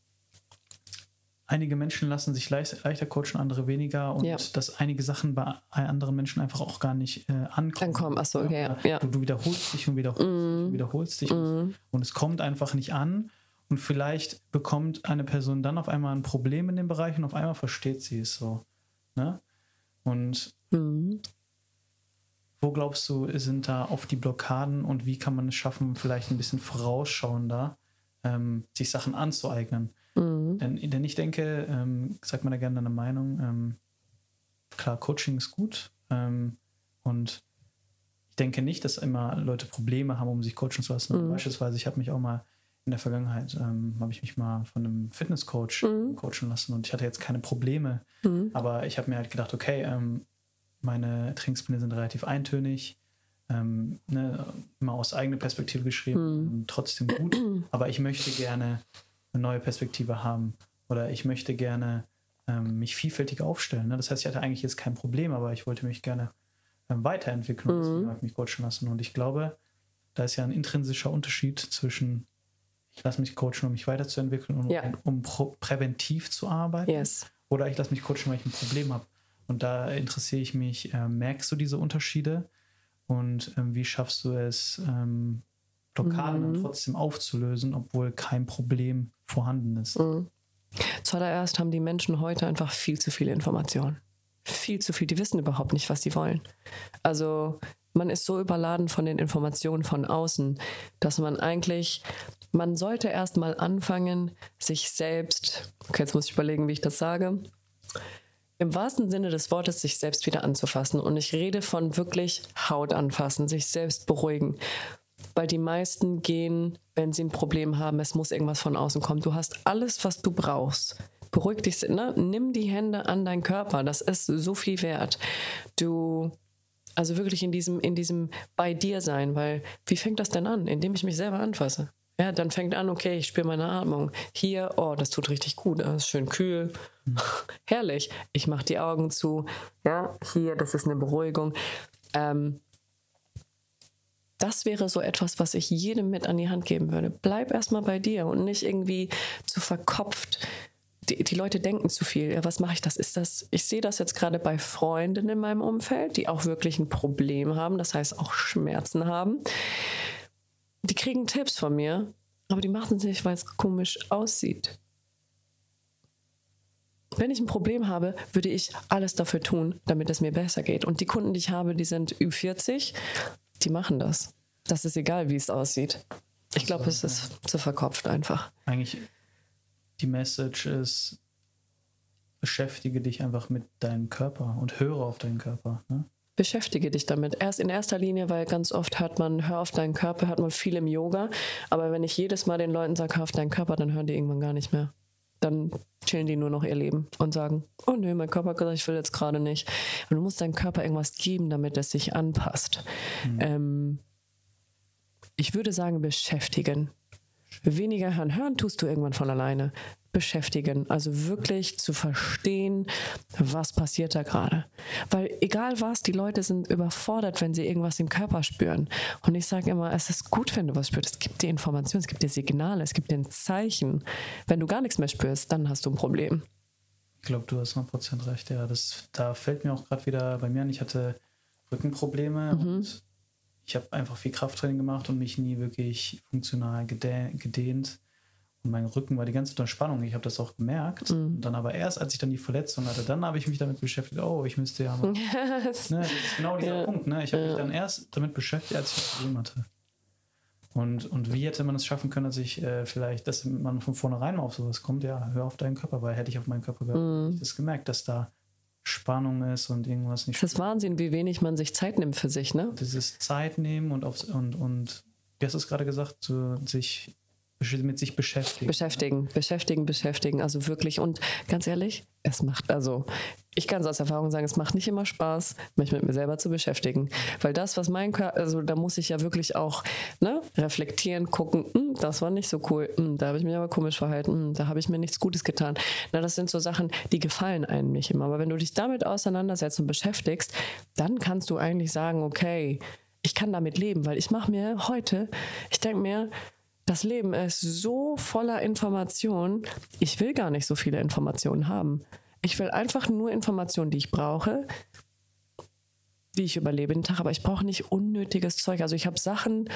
einige Menschen lassen sich leicht, leichter coachen, andere weniger und Ja. dass einige Sachen bei anderen Menschen einfach auch gar nicht äh, ankommen. Ankommen, ach so, okay, ja, ja. Du, du wiederholst dich und wiederholst dich und wiederholst dich und, und es kommt einfach nicht an und vielleicht bekommt eine Person dann auf einmal ein Problem in dem Bereich und auf einmal versteht sie es so. Ne? Und Mhm. wo glaubst du, sind da oft die Blockaden und wie kann man es schaffen, vielleicht ein bisschen vorausschauender ähm, sich Sachen anzueignen? Mhm. Denn, denn ich denke, ähm, sag mal da gerne deine Meinung, ähm, klar, Coaching ist gut ähm, und ich denke nicht, dass immer Leute Probleme haben, um sich coachen zu lassen. Mhm. Beispielsweise, ich habe mich auch mal in der Vergangenheit, ähm, habe ich mich mal von einem Fitnesscoach Mhm. coachen lassen und ich hatte jetzt keine Probleme, Mhm. aber ich habe mir halt gedacht, okay, ähm, meine Trainingspläne sind relativ eintönig, ähm, ne, immer aus eigener Perspektive geschrieben, Mhm. trotzdem gut, *clears throat* aber ich möchte gerne eine neue Perspektive haben oder ich möchte gerne ähm, mich vielfältig aufstellen. Ne? Das heißt, ich hatte eigentlich jetzt kein Problem, aber ich wollte mich gerne ähm, weiterentwickeln und deswegen Mhm. habe ich mich coachen lassen. Und ich glaube, da ist ja ein intrinsischer Unterschied zwischen ich lasse mich coachen, um mich weiterzuentwickeln und Ja. um präventiv zu arbeiten. Yes. Oder ich lasse mich coachen, weil ich ein Problem habe. Und da interessiere ich mich, äh, merkst du diese Unterschiede? Und ähm, wie schaffst du es, ähm, Blockaden Mhm. trotzdem aufzulösen, obwohl kein Problem vorhanden ist? Mhm. Zuallererst haben die Menschen heute einfach viel zu viele Informationen. Viel zu viel. Die wissen überhaupt nicht, was sie wollen. Also man ist so überladen von den Informationen von außen, dass man eigentlich, man sollte erst mal anfangen, sich selbst, okay, jetzt muss ich überlegen, wie ich das sage, im wahrsten Sinne des Wortes sich selbst wieder anzufassen. Und ich rede von wirklich Haut anfassen, sich selbst beruhigen. Weil die meisten gehen, wenn sie ein Problem haben, es muss irgendwas von außen kommen. Du hast alles, was du brauchst. Beruhig dich, ne? nimm die Hände an deinen Körper. Das ist so viel wert. Du, also wirklich in diesem, in diesem bei dir sein, weil wie fängt das denn an? Indem ich mich selber anfasse. Ja, dann fängt an, okay, ich spüre meine Atmung. Hier, oh, das tut richtig gut, das ist schön kühl. *laughs* Herrlich. Ich mache die Augen zu. Ja, hier, das ist eine Beruhigung. Ähm, das wäre so etwas, was ich jedem mit an die Hand geben würde. Bleib erstmal bei dir und nicht irgendwie zu verkopft. Die, die Leute denken zu viel. Ja, was mache ich das? Ist das? Ich sehe das jetzt gerade bei Freunden in meinem Umfeld, die auch wirklich ein Problem haben, das heißt auch Schmerzen haben. Die kriegen Tipps von mir, aber die machen es nicht, weil es komisch aussieht. Wenn ich ein Problem habe, würde ich alles dafür tun, damit es mir besser geht. Und die Kunden, die ich habe, die sind Ü40, die machen das. Das ist egal, wie es aussieht. Ich glaube, es ist zu verkopft einfach. Eigentlich die Message ist, beschäftige dich einfach mit deinem Körper und höre auf deinen Körper. Ne? Beschäftige dich damit. Erst in erster Linie, weil ganz oft hört man, hör auf deinen Körper, hört man viel im Yoga. Aber wenn ich jedes Mal den Leuten sage, hör auf deinen Körper, dann hören die irgendwann gar nicht mehr. Dann chillen die nur noch ihr Leben und sagen, oh nö, mein Körper hat gesagt, ich will jetzt gerade nicht. Und du musst deinem Körper irgendwas geben, damit es sich anpasst. Ähm, ich würde sagen, beschäftigen. Weniger hören. Hören tust du irgendwann von alleine. Beschäftigen. Also wirklich zu verstehen, was passiert da gerade. Weil egal was, die Leute sind überfordert, wenn sie irgendwas im Körper spüren. Und ich sage immer, es ist gut, wenn du was spürst. Es gibt dir Informationen, es gibt dir Signale, es gibt dir ein Zeichen. Wenn du gar nichts mehr spürst, dann hast du ein Problem. Ich glaube, du hast 100% recht. Ja, das, da fällt mir auch gerade wieder bei mir an. Ich hatte Rückenprobleme Mhm. und ich habe einfach viel Krafttraining gemacht und mich nie wirklich funktional gedeh- gedehnt. Und mein Rücken war die ganze Zeit unter Spannung. Ich habe das auch gemerkt. Mhm. Und dann aber erst, als ich dann die Verletzung hatte, dann habe ich mich damit beschäftigt, oh, ich müsste ja mal. *laughs* Ne, das ist genau dieser Ja. Punkt. Ne? Ich habe mich dann erst damit beschäftigt, als ich ein Problem hatte. Und, und wie hätte man es schaffen können, dass ich äh, vielleicht, dass man von vornherein mal auf sowas kommt? Ja, hör auf deinen Körper, weil hätte ich auf meinen Körper gehört, Mhm. hätte ich das gemerkt, dass da Spannung ist und irgendwas nicht Es ist Wahnsinn, wie wenig man sich Zeit nimmt für sich, ne? Dieses Zeit nehmen und, aufs, und, und wie hast du es gerade gesagt, sich mit sich beschäftigen. Beschäftigen, beschäftigen, beschäftigen. Also wirklich. Und ganz ehrlich, es macht, also ich kann es aus Erfahrung sagen, es macht nicht immer Spaß, mich mit mir selber zu beschäftigen. Weil das, was mein Körper, also da muss ich ja wirklich auch ne, reflektieren, gucken, hm, das war nicht so cool, hm, da habe ich mich aber komisch verhalten, hm, da habe ich mir nichts Gutes getan. Na, das sind so Sachen, die gefallen einem nicht immer. Aber wenn du dich damit auseinandersetzt und beschäftigst, dann kannst du eigentlich sagen, okay, ich kann damit leben, weil ich mache mir heute, ich denke mir, das Leben ist so voller Informationen. Ich will gar nicht so viele Informationen haben. Ich will einfach nur Informationen, die ich brauche, wie ich überlebe den Tag, aber ich brauche nicht unnötiges Zeug. Also ich habe Sachen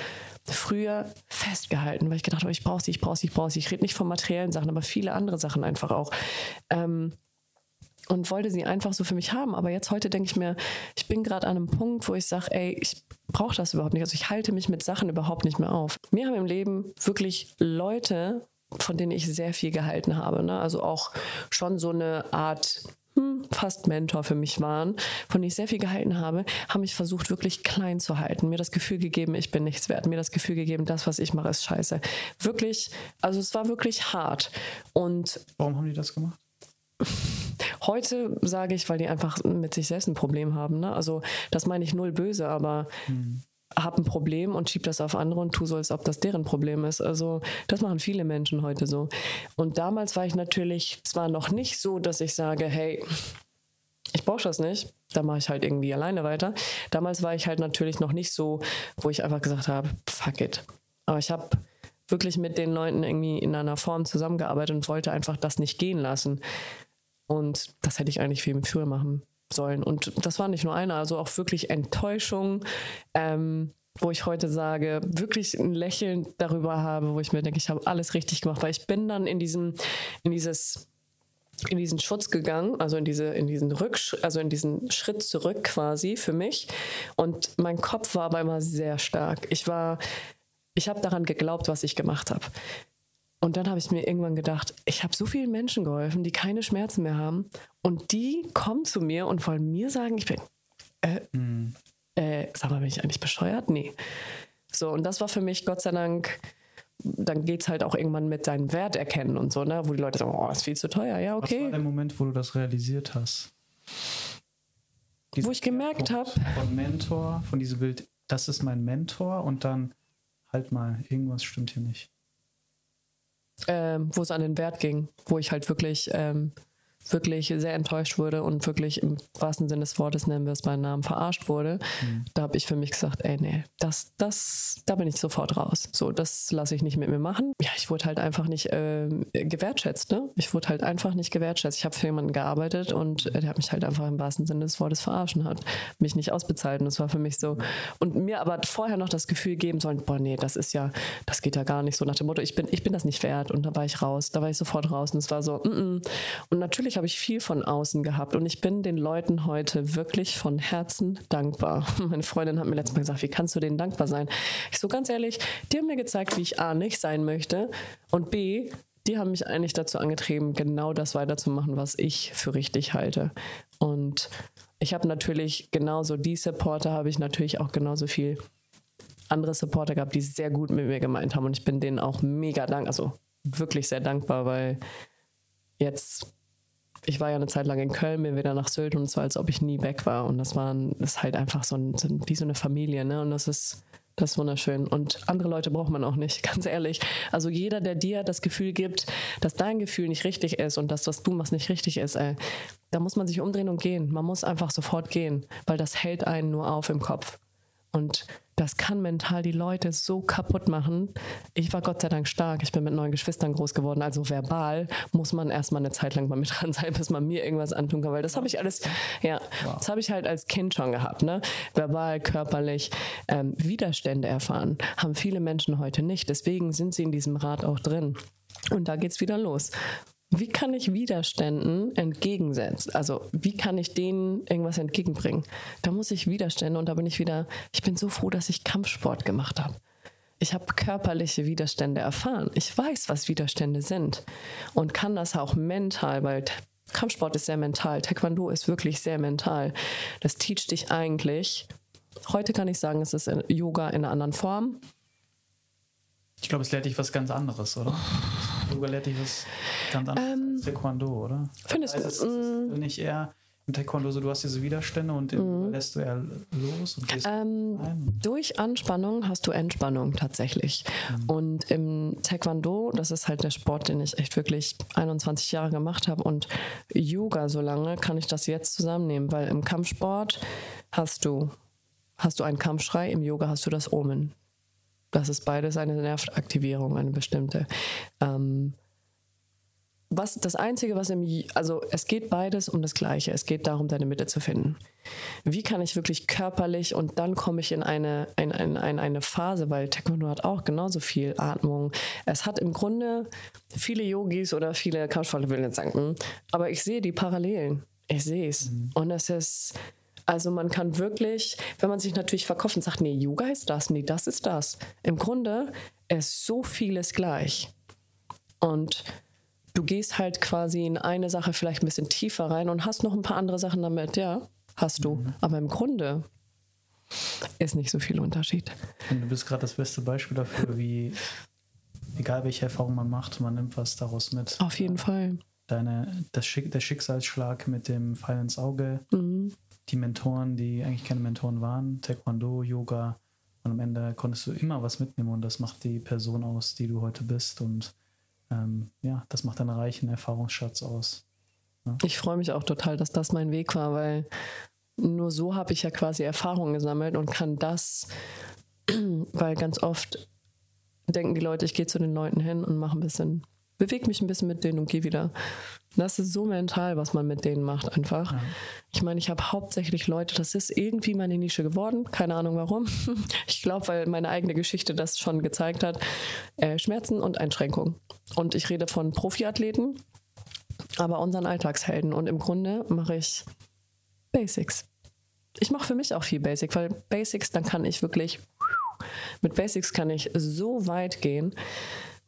früher festgehalten, weil ich gedacht habe, ich brauche sie, ich brauche sie, ich brauche sie. Ich rede nicht von materiellen Sachen, aber viele andere Sachen einfach auch. Ähm, und wollte sie einfach so für mich haben. Aber jetzt heute denke ich mir, ich bin gerade an einem Punkt, wo ich sage, ey, ich brauche das überhaupt nicht. Also ich halte mich mit Sachen überhaupt nicht mehr auf. Mir haben im Leben wirklich Leute, von denen ich sehr viel gehalten habe. Ne? Also auch schon so eine Art hm, fast Mentor für mich waren, von denen ich sehr viel gehalten habe, haben mich versucht, wirklich klein zu halten. Mir das Gefühl gegeben, ich bin nichts wert. Mir das Gefühl gegeben, das, was ich mache, ist scheiße. Wirklich, also es war wirklich hart. Und Warum haben die das gemacht? Heute sage ich, weil die einfach mit sich selbst ein Problem haben. Ne? Also das meine ich null böse, aber hm. habe ein Problem und schieb das auf andere und tu so, als ob das deren Problem ist. Also das machen viele Menschen heute so. Und damals war ich natürlich zwar noch nicht so, dass ich sage, hey, ich brauche das nicht. Da mache ich halt irgendwie alleine weiter. Damals war ich halt natürlich noch nicht so, wo ich einfach gesagt habe, fuck it. Aber ich habe wirklich mit den Leuten irgendwie in einer Form zusammengearbeitet und wollte einfach das nicht gehen lassen. Und das hätte ich eigentlich viel früher machen sollen. Und das war nicht nur einer, also auch wirklich Enttäuschung, ähm, wo ich heute sage, wirklich ein Lächeln darüber habe, wo ich mir denke, ich habe alles richtig gemacht, weil ich bin dann in diesem, in dieses in diesen Schutz gegangen, also in diese, in diesen Rücksch also in diesen Schritt zurück quasi für mich. Und mein Kopf war aber immer sehr stark. Ich war, ich habe daran geglaubt, was ich gemacht habe. Und dann habe ich mir irgendwann gedacht, ich habe so vielen Menschen geholfen, die keine Schmerzen mehr haben. Und die kommen zu mir und wollen mir sagen, ich bin, äh, mhm. äh, sag mal, bin ich eigentlich bescheuert? Nee. So, und das war für mich, Gott sei Dank, dann geht es halt auch irgendwann mit seinem Wert erkennen und so, ne? wo die Leute sagen, oh, ist viel zu teuer. Ja, okay. Was war der Moment, wo du das realisiert hast? Diese wo ich gemerkt habe. Von Mentor, von diesem Bild, das ist mein Mentor und dann halt mal, irgendwas stimmt hier nicht ähm, wo es an den Wert ging, wo ich halt wirklich ähm, wirklich sehr enttäuscht wurde und wirklich im wahrsten Sinne des Wortes, nennen wir es beim Namen, verarscht wurde, mhm. da habe ich für mich gesagt, ey, nee, das, das, da bin ich sofort raus. So, das lasse ich nicht mit mir machen. Ja, ich wurde halt einfach nicht äh, gewertschätzt, ne? Ich wurde halt einfach nicht gewertschätzt. Ich habe für jemanden gearbeitet und äh, der hat mich halt einfach im wahrsten Sinne des Wortes verarschen, hat mich nicht ausbezahlt und das war für mich so. Und mir aber vorher noch das Gefühl geben sollen, boah, nee, das ist ja, das geht ja gar nicht so nach dem Motto, ich bin, ich bin das nicht wert und da war ich raus, da war ich sofort raus und es war so, mm -mm. und natürlich habe ich viel von außen gehabt und ich bin den Leuten heute wirklich von Herzen dankbar. *laughs* Meine Freundin hat mir letztes Mal gesagt, wie kannst du denen dankbar sein? Ich so ganz ehrlich, die haben mir gezeigt, wie ich A nicht sein möchte und B, die haben mich eigentlich dazu angetrieben, genau das weiterzumachen, was ich für richtig halte. Und ich habe natürlich genauso die Supporter, habe ich natürlich auch genauso viel andere Supporter gehabt, die sehr gut mit mir gemeint haben. Und ich bin denen auch mega dankbar, also wirklich sehr dankbar, weil jetzt ich war ja eine Zeit lang in Köln, bin wieder nach Sylt und es war, als ob ich nie weg war. Und das war das ist halt einfach so, ein, wie so eine Familie, ne? Und das ist, das ist wunderschön. Und andere Leute braucht man auch nicht, *laughs* ganz ehrlich. Also jeder, der dir das Gefühl gibt, dass dein Gefühl nicht richtig ist und das, was du machst, nicht richtig ist, ey, da muss man sich umdrehen und gehen. Man muss einfach sofort gehen, weil das hält einen nur auf im Kopf. Und das kann mental die Leute so kaputt machen. Ich war Gott sei Dank stark. Ich bin mit neun Geschwistern groß geworden. Also verbal muss man erstmal eine Zeit lang bei mir *laughs* dran sein, bis man mir irgendwas antun kann. Weil das habe ich alles, ja, wow. das habe ich halt als Kind schon gehabt. Ne? Verbal, körperlich ähm, Widerstände erfahren. Haben viele Menschen heute nicht. Deswegen sind sie in diesem Rat auch drin. Und da geht es wieder los. Wie kann ich Widerständen entgegensetzen? Also wie kann ich denen irgendwas entgegenbringen? Da muss ich Widerstände und da bin ich wieder, ich bin so froh, dass ich Kampfsport gemacht habe. Ich habe körperliche Widerstände erfahren. Ich weiß, was Widerstände sind und kann das auch mental, weil Kampfsport ist sehr mental. Taekwondo ist wirklich sehr mental. Das teacht dich eigentlich. Heute kann ich sagen, es ist Yoga in einer anderen Form. Ich glaube, es lehrt dich was ganz anderes, oder? Yoga lehrt dich was ganz anderes ähm, als Taekwondo, oder? Findest du? Es ist mm. nicht eher im Taekwondo so, du hast diese Widerstände und mhm. lässt du eher los und gehst ähm, Durch Anspannung hast du Entspannung tatsächlich. Mhm. Und im Taekwondo, das ist halt der Sport, den ich echt wirklich 21 Jahre gemacht habe und Yoga so lange, kann ich das jetzt zusammennehmen, weil im Kampfsport hast du, hast du einen Kampfschrei, im Yoga hast du das Omen. Das ist beides eine Nervaktivierung, eine bestimmte. Ähm, was das Einzige, was im, also es geht beides um das Gleiche. Es geht darum, deine Mitte zu finden. Wie kann ich wirklich körperlich und dann komme ich in eine, in, in, in eine Phase, weil Taekwondo hat auch genauso viel Atmung. Es hat im Grunde viele Yogis oder viele Couchfalle will jetzt sagen, hm, aber ich sehe die Parallelen. Ich sehe es. Mhm. Und es ist, also man kann wirklich, wenn man sich natürlich verkauft und sagt, nee, Yoga ist das, nee, das ist das. Im Grunde ist so vieles gleich. Und du gehst halt quasi in eine Sache vielleicht ein bisschen tiefer rein und hast noch ein paar andere Sachen damit, ja, hast du. Mhm. Aber im Grunde ist nicht so viel Unterschied. Und du bist gerade das beste Beispiel dafür, *laughs* wie, egal welche Erfahrung man macht, man nimmt was daraus mit. Auf jeden Fall. Deine, das Schick, der Schicksalsschlag mit dem Pfeil ins Auge, mhm. Die Mentoren, die eigentlich keine Mentoren waren, Taekwondo, Yoga. Und am Ende konntest du immer was mitnehmen und das macht die Person aus, die du heute bist. Und ähm, ja, das macht einen reichen Erfahrungsschatz aus. Ja. Ich freue mich auch total, dass das mein Weg war, weil nur so habe ich ja quasi Erfahrungen gesammelt und kann das, *clears throat* weil ganz oft denken die Leute, ich gehe zu den Leuten hin und mache ein bisschen, bewege mich ein bisschen mit denen und gehe wieder. Das ist so mental, was man mit denen macht einfach. Ja. Ich meine, ich habe hauptsächlich Leute, das ist irgendwie meine Nische geworden, keine Ahnung warum. *laughs* Ich glaube, weil meine eigene Geschichte das schon gezeigt hat. Äh, Schmerzen und Einschränkungen. Und ich rede von Profiathleten, aber unseren Alltagshelden. Und im Grunde mache ich Basics. Ich mache für mich auch viel Basic, weil Basics, dann kann ich wirklich, mit Basics kann ich so weit gehen.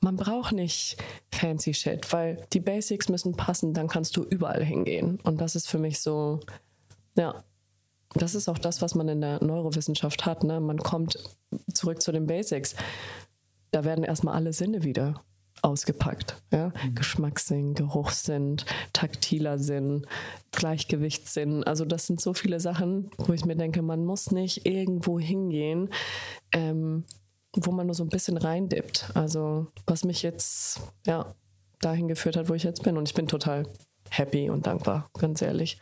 Man braucht nicht fancy Shit, weil die Basics müssen passen, dann kannst du überall hingehen. Und das ist für mich so, ja, das ist auch das, was man in der Neurowissenschaft hat. Ne? Man kommt zurück zu den Basics. Da werden erstmal alle Sinne wieder ausgepackt. Ja? Mhm. Geschmackssinn, Geruchssinn, taktiler Sinn, Gleichgewichtssinn. Also das sind so viele Sachen, wo ich mir denke, man muss nicht irgendwo hingehen, ähm, wo man nur so ein bisschen reindippt. Also was mich jetzt ja dahin geführt hat, wo ich jetzt bin. Und ich bin total happy und dankbar, ganz ehrlich.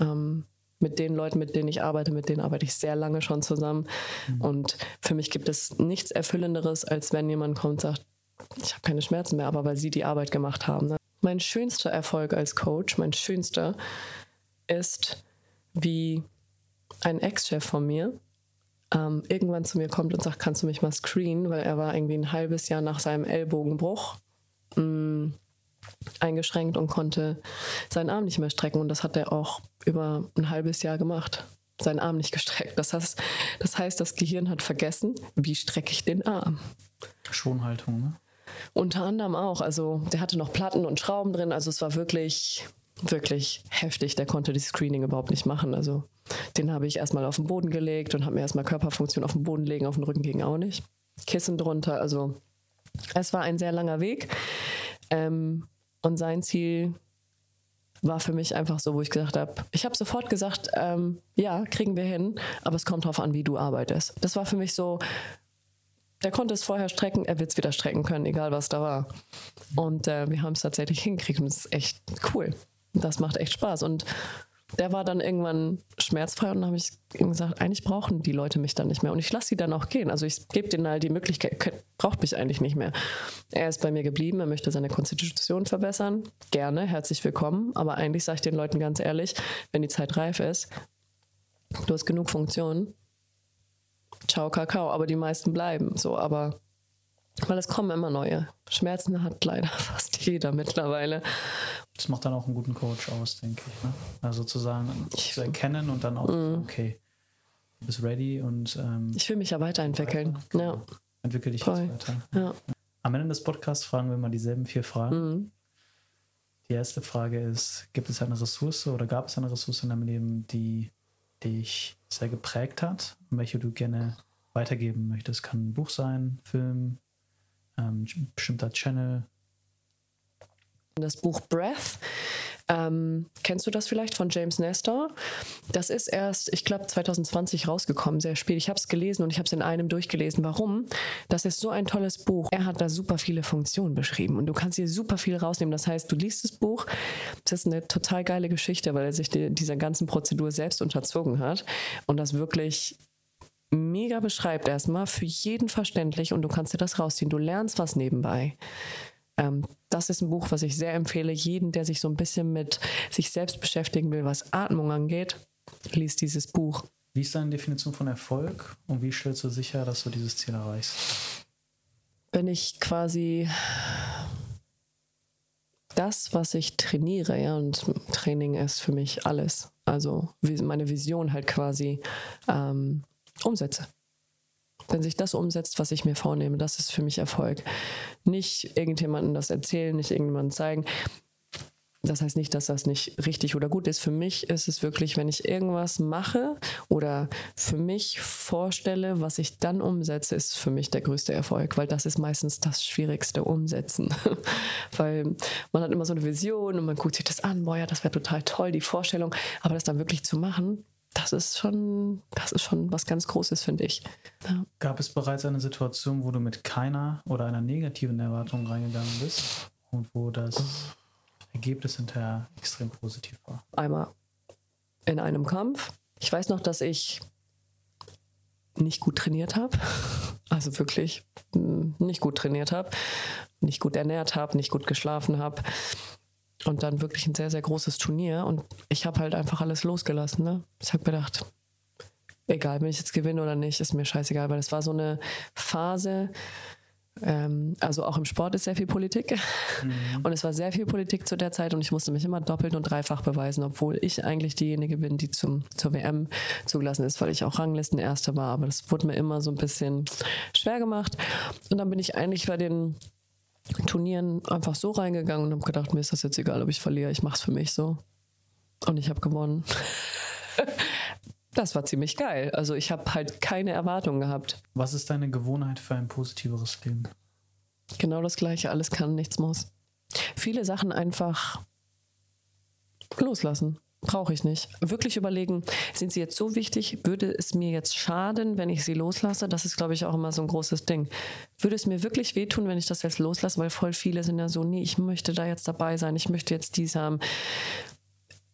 Ähm, mit den Leuten, mit denen ich arbeite, mit denen arbeite ich sehr lange schon zusammen. Mhm. Und für mich gibt es nichts Erfüllenderes, als wenn jemand kommt und sagt, ich habe keine Schmerzen mehr, aber weil sie die Arbeit gemacht haben. Ne? Mein schönster Erfolg als Coach, mein schönster, ist, wie ein Ex-Chef von mir ähm, irgendwann zu mir kommt und sagt, kannst du mich mal screenen, weil er war irgendwie ein halbes Jahr nach seinem Ellbogenbruch mh, mm, eingeschränkt und konnte seinen Arm nicht mehr strecken. Und das hat er auch über ein halbes Jahr gemacht seinen Arm nicht gestreckt. Das heißt, das heißt, das Gehirn hat vergessen, wie strecke ich den Arm. Schonhaltung, ne? Unter anderem auch. Also der hatte noch Platten und Schrauben drin. Also es war wirklich, wirklich heftig. Der konnte die Screening überhaupt nicht machen. Also den habe ich erstmal auf den Boden gelegt und habe mir erstmal Körperfunktion auf den Boden legen. Auf den Rücken ging auch nicht. Kissen drunter. Also es war ein sehr langer Weg. Ähm, und sein Ziel war für mich einfach so, wo ich gesagt habe, ich habe sofort gesagt, ähm, ja, kriegen wir hin, aber es kommt darauf an, wie du arbeitest. Das war für mich so, der konnte es vorher strecken, er wird es wieder strecken können, egal was da war. Und äh, wir haben es tatsächlich hingekriegt und es ist echt cool. Das macht echt Spaß. Und der war dann irgendwann schmerzfrei und dann habe ich ihm gesagt, eigentlich brauchen die Leute mich dann nicht mehr. Und ich lasse sie dann auch gehen. Also ich gebe denen halt die Möglichkeit, braucht mich eigentlich nicht mehr. Er ist bei mir geblieben, er möchte seine Konstitution verbessern. Gerne, herzlich willkommen. Aber eigentlich sage ich den Leuten ganz ehrlich, wenn die Zeit reif ist, du hast genug Funktionen, ciao Kakao, aber die meisten bleiben so, aber weil es kommen immer neue. Schmerzen hat leider *laughs* jeder mittlerweile. Das macht dann auch einen guten Coach aus, denke ich. Ne? Also zu sagen, zu erkennen und dann auch, mm. okay, du bist ready und ähm, ich will mich ja weiterentwickeln. Weiter, ja. Entwickel dich Voll. jetzt weiter. Ja. Am Ende des Podcasts fragen wir mal dieselben vier Fragen. Mm. Die erste Frage ist: Gibt es eine Ressource oder gab es eine Ressource in deinem Leben, die dich sehr geprägt hat und welche du gerne weitergeben möchtest. Kann ein Buch sein, Film, ähm, bestimmter Channel. Das Buch Breath ähm, kennst du das vielleicht von James Nestor? Das ist erst, ich glaube, 2020 rausgekommen, sehr spät. Ich habe es gelesen und ich habe es in einem durchgelesen. Warum? Das ist so ein tolles Buch. Er hat da super viele Funktionen beschrieben und du kannst hier super viel rausnehmen. Das heißt, du liest das Buch. Das ist eine total geile Geschichte, weil er sich die, dieser ganzen Prozedur selbst unterzogen hat und das wirklich mega beschreibt erstmal, für jeden verständlich und du kannst dir das rausziehen. Du lernst was nebenbei. Ähm, das ist ein Buch, was ich sehr empfehle. Jeden, der sich so ein bisschen mit sich selbst beschäftigen will, was Atmung angeht, liest dieses Buch. Wie ist deine Definition von Erfolg und wie stellst du sicher, dass du dieses Ziel erreichst? Wenn ich quasi das, was ich trainiere, ja, und Training ist für mich alles, also meine Vision halt quasi ähm, umsetze. Wenn sich das umsetzt, was ich mir vornehme, das ist für mich Erfolg. Nicht irgendjemandem das erzählen, nicht irgendjemandem zeigen. Das heißt nicht, dass das nicht richtig oder gut ist. Für mich ist es wirklich, wenn ich irgendwas mache oder für mich vorstelle, was ich dann umsetze, ist für mich der größte Erfolg, weil das ist meistens das Schwierigste umsetzen. *laughs* weil man hat immer so eine Vision und man guckt sich das an, boah ja, das wäre total toll, die Vorstellung, aber das dann wirklich zu machen, das ist schon, das ist schon was ganz Großes, finde ich. Ja. Gab es bereits eine Situation, wo du mit keiner oder einer negativen Erwartung reingegangen bist und wo das Ergebnis hinterher extrem positiv war? Einmal in einem Kampf. Ich weiß noch, dass ich nicht gut trainiert habe. *laughs* Also wirklich hm, nicht gut trainiert habe, nicht gut ernährt habe, nicht gut geschlafen habe. Und dann wirklich ein sehr, sehr großes Turnier. Und ich habe halt einfach alles losgelassen. Ne? Ich habe gedacht, egal, wenn ich jetzt gewinne oder nicht, ist mir scheißegal, weil es war so eine Phase, ähm, also auch im Sport ist sehr viel Politik. Mhm. Und es war sehr viel Politik zu der Zeit und ich musste mich immer doppelt und dreifach beweisen, obwohl ich eigentlich diejenige bin, die zum, zur WM zugelassen ist, weil ich auch Ranglistenerste war. Aber das wurde mir immer so ein bisschen schwer gemacht. Und dann bin ich eigentlich bei den Turnieren einfach so reingegangen und habe gedacht, mir ist das jetzt egal, ob ich verliere, ich mache es für mich so. Und ich habe gewonnen. Das war ziemlich geil. Also ich habe halt keine Erwartungen gehabt. Was ist deine Gewohnheit für ein positiveres Leben? Genau das gleiche, alles kann, nichts muss. Viele Sachen einfach loslassen. Brauche ich nicht. Wirklich überlegen, sind sie jetzt so wichtig? Würde es mir jetzt schaden, wenn ich sie loslasse? Das ist, glaube ich, auch immer so ein großes Ding. Würde es mir wirklich wehtun, wenn ich das jetzt loslasse? Weil voll viele sind ja so, nee, ich möchte da jetzt dabei sein, ich möchte jetzt dies haben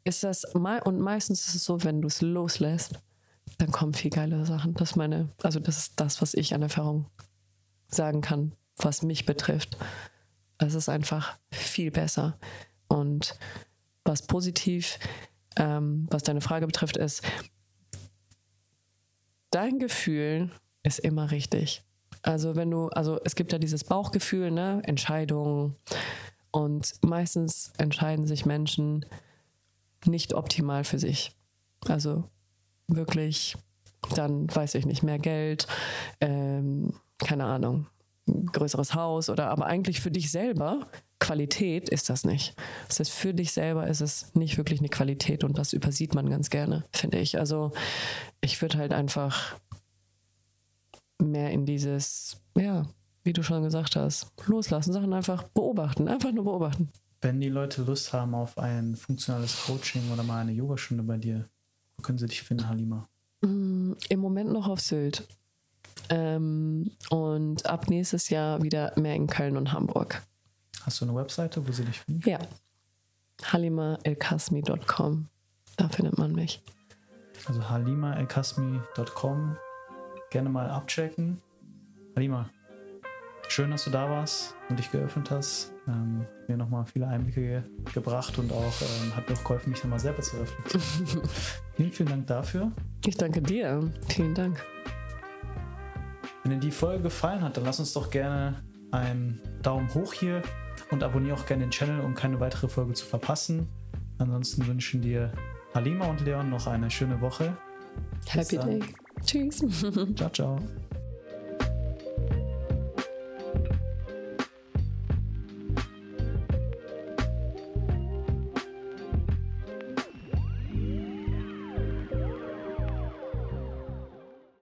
ist das, und meistens ist es so, wenn du es loslässt, dann kommen viel geile Sachen. Das meine, also das ist das, was ich an Erfahrung sagen kann, was mich betrifft. Es ist einfach viel besser. Und was positiv, ähm, was deine Frage betrifft, ist, dein Gefühl ist immer richtig. Also wenn du, also es gibt ja dieses Bauchgefühl, ne, Entscheidungen. Und meistens entscheiden sich Menschen nicht optimal für sich. Also wirklich dann, weiß ich nicht, mehr Geld, ähm, keine Ahnung, größeres Haus oder aber eigentlich für dich selber Qualität ist das nicht. Das heißt, für dich selber ist es nicht wirklich eine Qualität und das übersieht man ganz gerne, finde ich. Also ich würde halt einfach mehr in dieses, ja, wie du schon gesagt hast, loslassen, Sachen einfach beobachten, einfach nur beobachten. Wenn die Leute Lust haben auf ein funktionales Coaching oder mal eine Yogastunde bei dir, wo können sie dich finden, Halima? Mm, Im Moment noch auf Sylt. Ähm, und ab nächstes Jahr wieder mehr in Köln und Hamburg. Hast du eine Webseite, wo sie dich finden? Ja. halimaelkasmi.com. Da findet man mich. Also halimaelkasmi.com. Gerne mal abchecken. Halima, schön, dass du da warst und dich geöffnet hast ähm, mir nochmal viele Einblicke ge gebracht und auch ähm, hat mir auch geholfen, mich nochmal selber zu öffnen. *laughs* vielen, vielen Dank dafür. Ich danke dir. Vielen Dank. Wenn dir die Folge gefallen hat, dann lass uns doch gerne einen Daumen hoch hier und abonniere auch gerne den Channel, um keine weitere Folge zu verpassen. Ansonsten wünschen dir Halima und Leon noch eine schöne Woche. Happy Day. Tschüss. Ciao, ciao.